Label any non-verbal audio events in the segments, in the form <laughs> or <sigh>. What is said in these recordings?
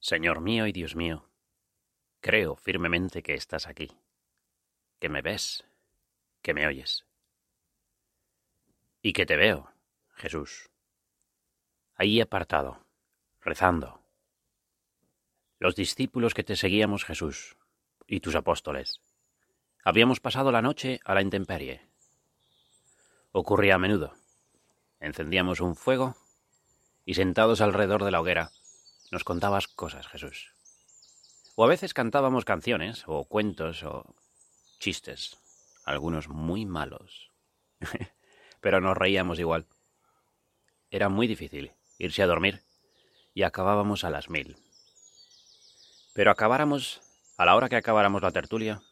Señor mío y Dios mío, creo firmemente que estás aquí, que me ves, que me oyes. Y que te veo, Jesús, ahí apartado, rezando. Los discípulos que te seguíamos, Jesús, y tus apóstoles, habíamos pasado la noche a la intemperie. Ocurría a menudo. Encendíamos un fuego y sentados alrededor de la hoguera, nos contabas cosas, Jesús. O a veces cantábamos canciones, o cuentos, o chistes, algunos muy malos. <laughs> Pero nos reíamos igual. Era muy difícil irse a dormir y acabábamos a las mil. Pero acabáramos, a la hora que acabáramos la tertulia,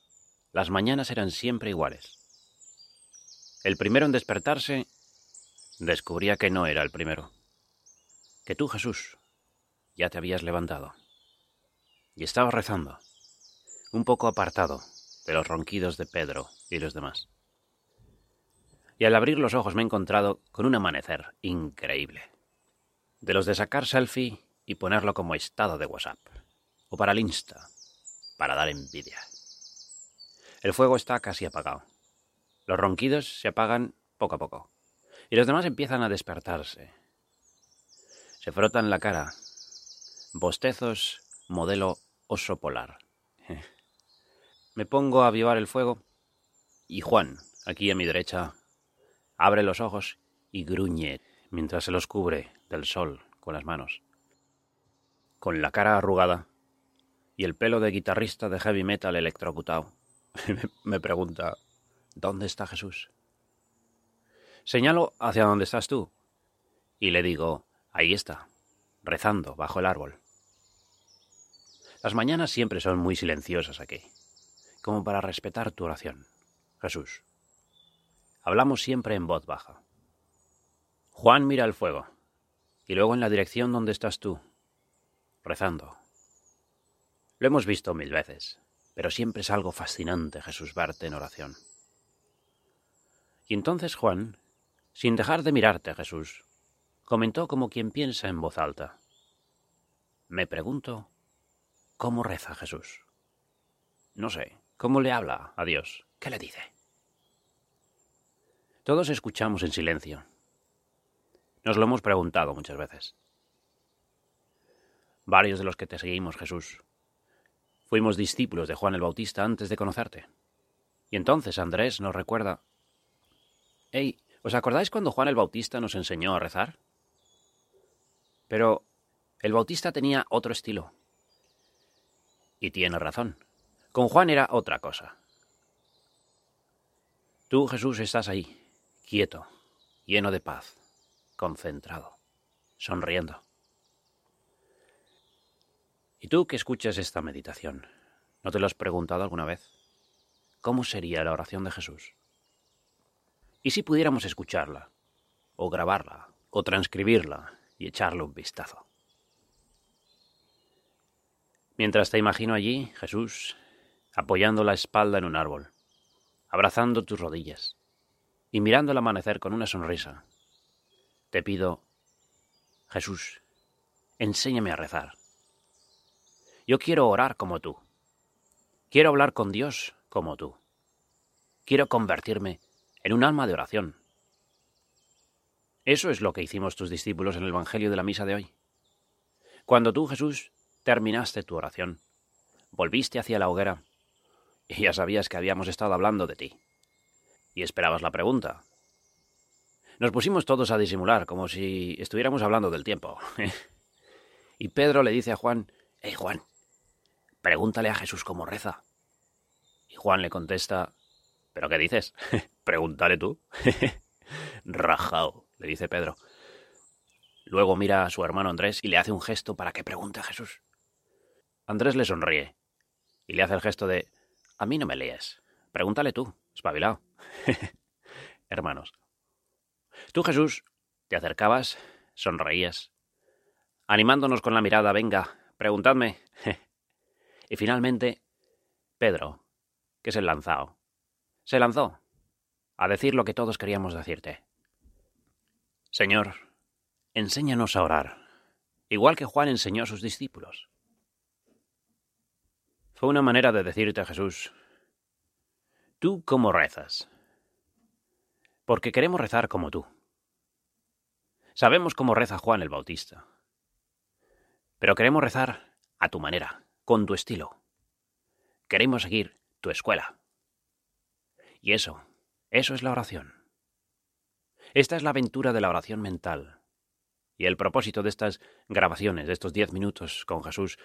las mañanas eran siempre iguales. El primero en despertarse descubría que no era el primero. Que tú, Jesús, ya te habías levantado. Y estabas rezando, un poco apartado de los ronquidos de Pedro y los demás. Y al abrir los ojos me he encontrado con un amanecer increíble. De los de sacar selfie y ponerlo como estado de WhatsApp. O para el Insta, para dar envidia. El fuego está casi apagado. Los ronquidos se apagan poco a poco. Y los demás empiezan a despertarse. Se frotan la cara Bostezos modelo oso polar. Me pongo a avivar el fuego y Juan, aquí a mi derecha, abre los ojos y gruñe mientras se los cubre del sol con las manos. Con la cara arrugada y el pelo de guitarrista de heavy metal electrocutado, <laughs> me pregunta, ¿dónde está Jesús? Señalo hacia donde estás tú y le digo, ahí está, rezando bajo el árbol. Las mañanas siempre son muy silenciosas aquí, como para respetar tu oración. Jesús. Hablamos siempre en voz baja. Juan mira el fuego, y luego en la dirección donde estás tú, rezando. Lo hemos visto mil veces, pero siempre es algo fascinante, Jesús, verte en oración. Y entonces Juan, sin dejar de mirarte, Jesús, comentó como quien piensa en voz alta. Me pregunto ¿Cómo reza Jesús? No sé, ¿cómo le habla a Dios? ¿Qué le dice? Todos escuchamos en silencio. Nos lo hemos preguntado muchas veces. Varios de los que te seguimos, Jesús, fuimos discípulos de Juan el Bautista antes de conocerte. Y entonces Andrés nos recuerda... Hey, ¿os acordáis cuando Juan el Bautista nos enseñó a rezar? Pero el Bautista tenía otro estilo. Y tiene razón. Con Juan era otra cosa. Tú, Jesús, estás ahí, quieto, lleno de paz, concentrado, sonriendo. ¿Y tú que escuchas esta meditación, no te lo has preguntado alguna vez? ¿Cómo sería la oración de Jesús? ¿Y si pudiéramos escucharla, o grabarla, o transcribirla y echarle un vistazo? Mientras te imagino allí, Jesús, apoyando la espalda en un árbol, abrazando tus rodillas y mirando el amanecer con una sonrisa, te pido, Jesús, enséñame a rezar. Yo quiero orar como tú. Quiero hablar con Dios como tú. Quiero convertirme en un alma de oración. Eso es lo que hicimos tus discípulos en el Evangelio de la Misa de hoy. Cuando tú, Jesús, terminaste tu oración, volviste hacia la hoguera y ya sabías que habíamos estado hablando de ti. Y esperabas la pregunta. Nos pusimos todos a disimular, como si estuviéramos hablando del tiempo. <laughs> y Pedro le dice a Juan, Hey Juan, pregúntale a Jesús cómo reza. Y Juan le contesta, ¿pero qué dices? <laughs> Pregúntale tú. <laughs> Rajao, le dice Pedro. Luego mira a su hermano Andrés y le hace un gesto para que pregunte a Jesús. Andrés le sonríe y le hace el gesto de A mí no me lees. Pregúntale tú, espabilado. <laughs> Hermanos. Tú, Jesús, te acercabas, sonreías, animándonos con la mirada, venga, preguntadme. <laughs> y finalmente, Pedro, que es el lanzado, se lanzó a decir lo que todos queríamos decirte. Señor, enséñanos a orar, igual que Juan enseñó a sus discípulos. Fue una manera de decirte a Jesús, ¿tú cómo rezas? Porque queremos rezar como tú. Sabemos cómo reza Juan el Bautista, pero queremos rezar a tu manera, con tu estilo. Queremos seguir tu escuela. Y eso, eso es la oración. Esta es la aventura de la oración mental. Y el propósito de estas grabaciones, de estos diez minutos con Jesús,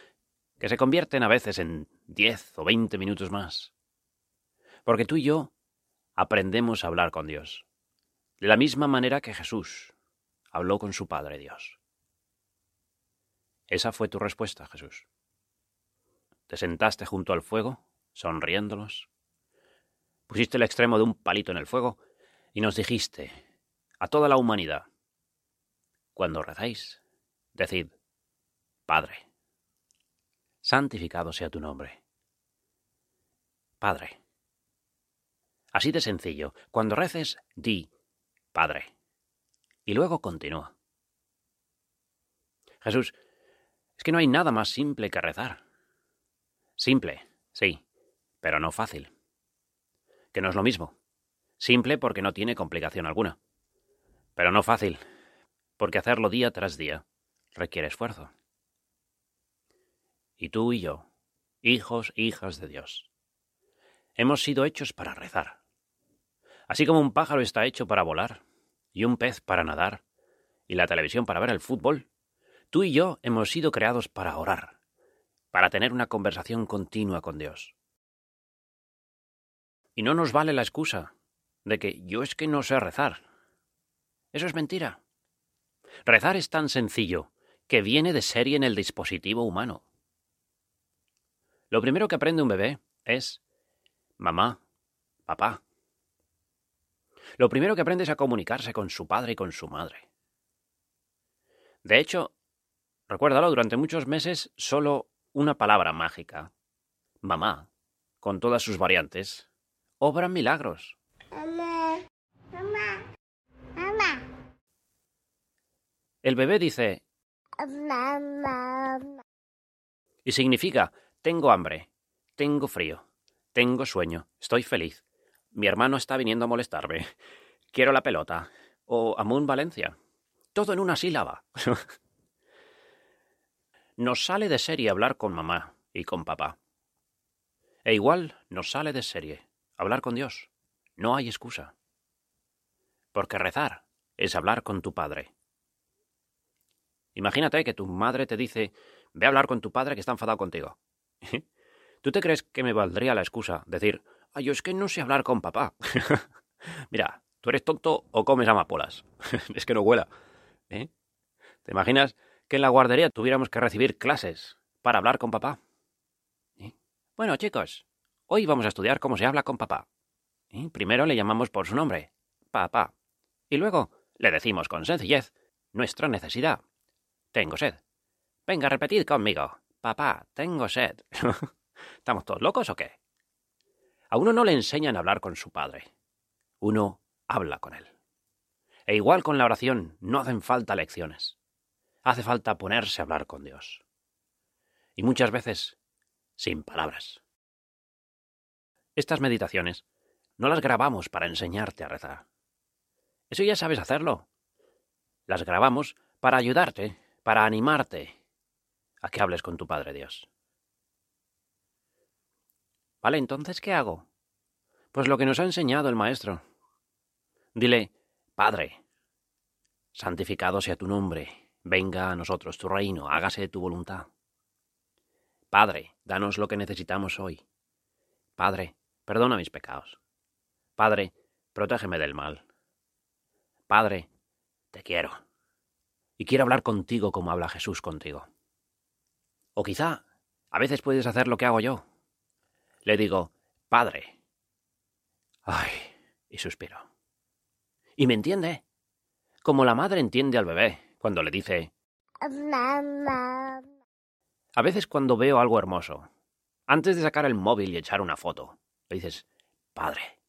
que se convierten a veces en diez o veinte minutos más. Porque tú y yo aprendemos a hablar con Dios, de la misma manera que Jesús habló con su Padre Dios. Esa fue tu respuesta, Jesús. Te sentaste junto al fuego, sonriéndolos, pusiste el extremo de un palito en el fuego y nos dijiste, a toda la humanidad, cuando rezáis, decid, Padre, santificado sea tu nombre. Padre. Así de sencillo, cuando reces, di, Padre. Y luego continúa. Jesús, es que no hay nada más simple que rezar. Simple, sí, pero no fácil. Que no es lo mismo. Simple porque no tiene complicación alguna. Pero no fácil, porque hacerlo día tras día requiere esfuerzo. Y tú y yo, hijos hijas de Dios, hemos sido hechos para rezar. Así como un pájaro está hecho para volar, y un pez para nadar, y la televisión para ver el fútbol, tú y yo hemos sido creados para orar, para tener una conversación continua con Dios. Y no nos vale la excusa de que yo es que no sé rezar. Eso es mentira. Rezar es tan sencillo que viene de serie en el dispositivo humano. Lo primero que aprende un bebé es mamá, papá. Lo primero que aprende es a comunicarse con su padre y con su madre. De hecho, recuérdalo, durante muchos meses solo una palabra mágica, mamá, con todas sus variantes, obran milagros. Mamá, mamá, mamá. El bebé dice mamá. Y significa tengo hambre, tengo frío, tengo sueño, estoy feliz. Mi hermano está viniendo a molestarme. Quiero la pelota. O Amun Valencia. Todo en una sílaba. <laughs> nos sale de serie hablar con mamá y con papá. E igual nos sale de serie hablar con Dios. No hay excusa. Porque rezar es hablar con tu padre. Imagínate que tu madre te dice, ve a hablar con tu padre que está enfadado contigo. ¿Tú te crees que me valdría la excusa decir, ay, yo es que no sé hablar con papá? <laughs> Mira, tú eres tonto o comes amapolas. <laughs> es que no huela. ¿Eh? ¿Te imaginas que en la guardería tuviéramos que recibir clases para hablar con papá? ¿Eh? Bueno, chicos, hoy vamos a estudiar cómo se habla con papá. ¿Eh? Primero le llamamos por su nombre, papá, y luego le decimos con sencillez nuestra necesidad. Tengo sed. Venga, repetid conmigo. Papá, tengo sed. <laughs> ¿Estamos todos locos o qué? A uno no le enseñan a hablar con su padre. Uno habla con él. E igual con la oración, no hacen falta lecciones. Hace falta ponerse a hablar con Dios. Y muchas veces sin palabras. Estas meditaciones no las grabamos para enseñarte a rezar. Eso ya sabes hacerlo. Las grabamos para ayudarte, para animarte, a que hables con tu Padre Dios. Vale, entonces, ¿qué hago? Pues lo que nos ha enseñado el Maestro. Dile, Padre, santificado sea tu nombre, venga a nosotros tu reino, hágase tu voluntad. Padre, danos lo que necesitamos hoy. Padre, perdona mis pecados. Padre, protégeme del mal. Padre, te quiero. y quiero hablar contigo como habla Jesús contigo. O quizá a veces puedes hacer lo que hago yo. Le digo, Padre. Ay, y suspiro. Y me entiende, como la madre entiende al bebé cuando le dice... Mamá. A veces cuando veo algo hermoso, antes de sacar el móvil y echar una foto, le dices, Padre,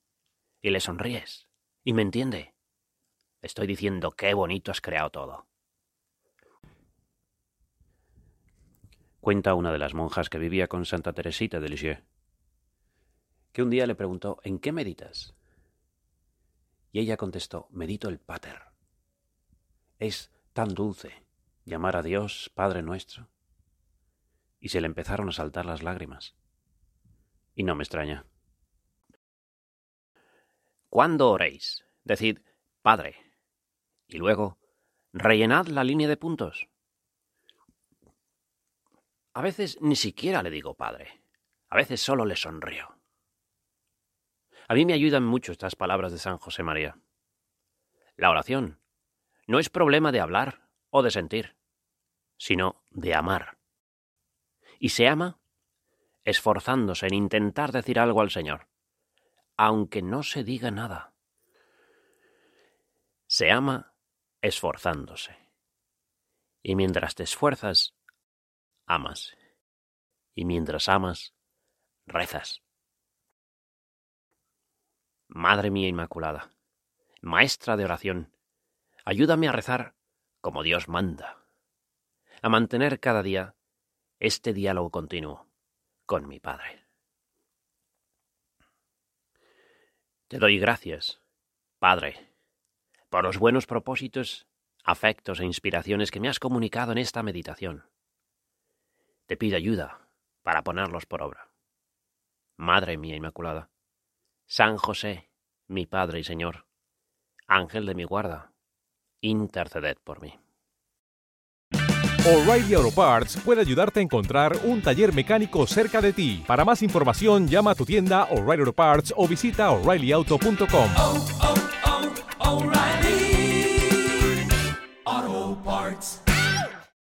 y le sonríes, y me entiende. Estoy diciendo qué bonito has creado todo. Cuenta una de las monjas que vivía con Santa Teresita de Lisieux, que un día le preguntó ¿En qué meditas? Y ella contestó Medito el Pater. Es tan dulce llamar a Dios Padre nuestro. Y se le empezaron a saltar las lágrimas. Y no me extraña. Cuando oréis, decid Padre, y luego rellenad la línea de puntos. A veces ni siquiera le digo Padre, a veces solo le sonrío. A mí me ayudan mucho estas palabras de San José María. La oración no es problema de hablar o de sentir, sino de amar. Y se ama esforzándose en intentar decir algo al Señor, aunque no se diga nada. Se ama esforzándose. Y mientras te esfuerzas, amas. Y mientras amas, rezas. Madre mía Inmaculada, Maestra de oración, ayúdame a rezar como Dios manda, a mantener cada día este diálogo continuo con mi Padre. Te doy gracias, Padre, por los buenos propósitos, afectos e inspiraciones que me has comunicado en esta meditación. Te pido ayuda para ponerlos por obra. Madre mía Inmaculada, San José, mi Padre y Señor, Ángel de mi guarda, interceded por mí. O'Reilly Auto Parts puede ayudarte a encontrar un taller mecánico cerca de ti. Para más información, llama a tu tienda O'Reilly Auto Parts o visita oreillyauto.com.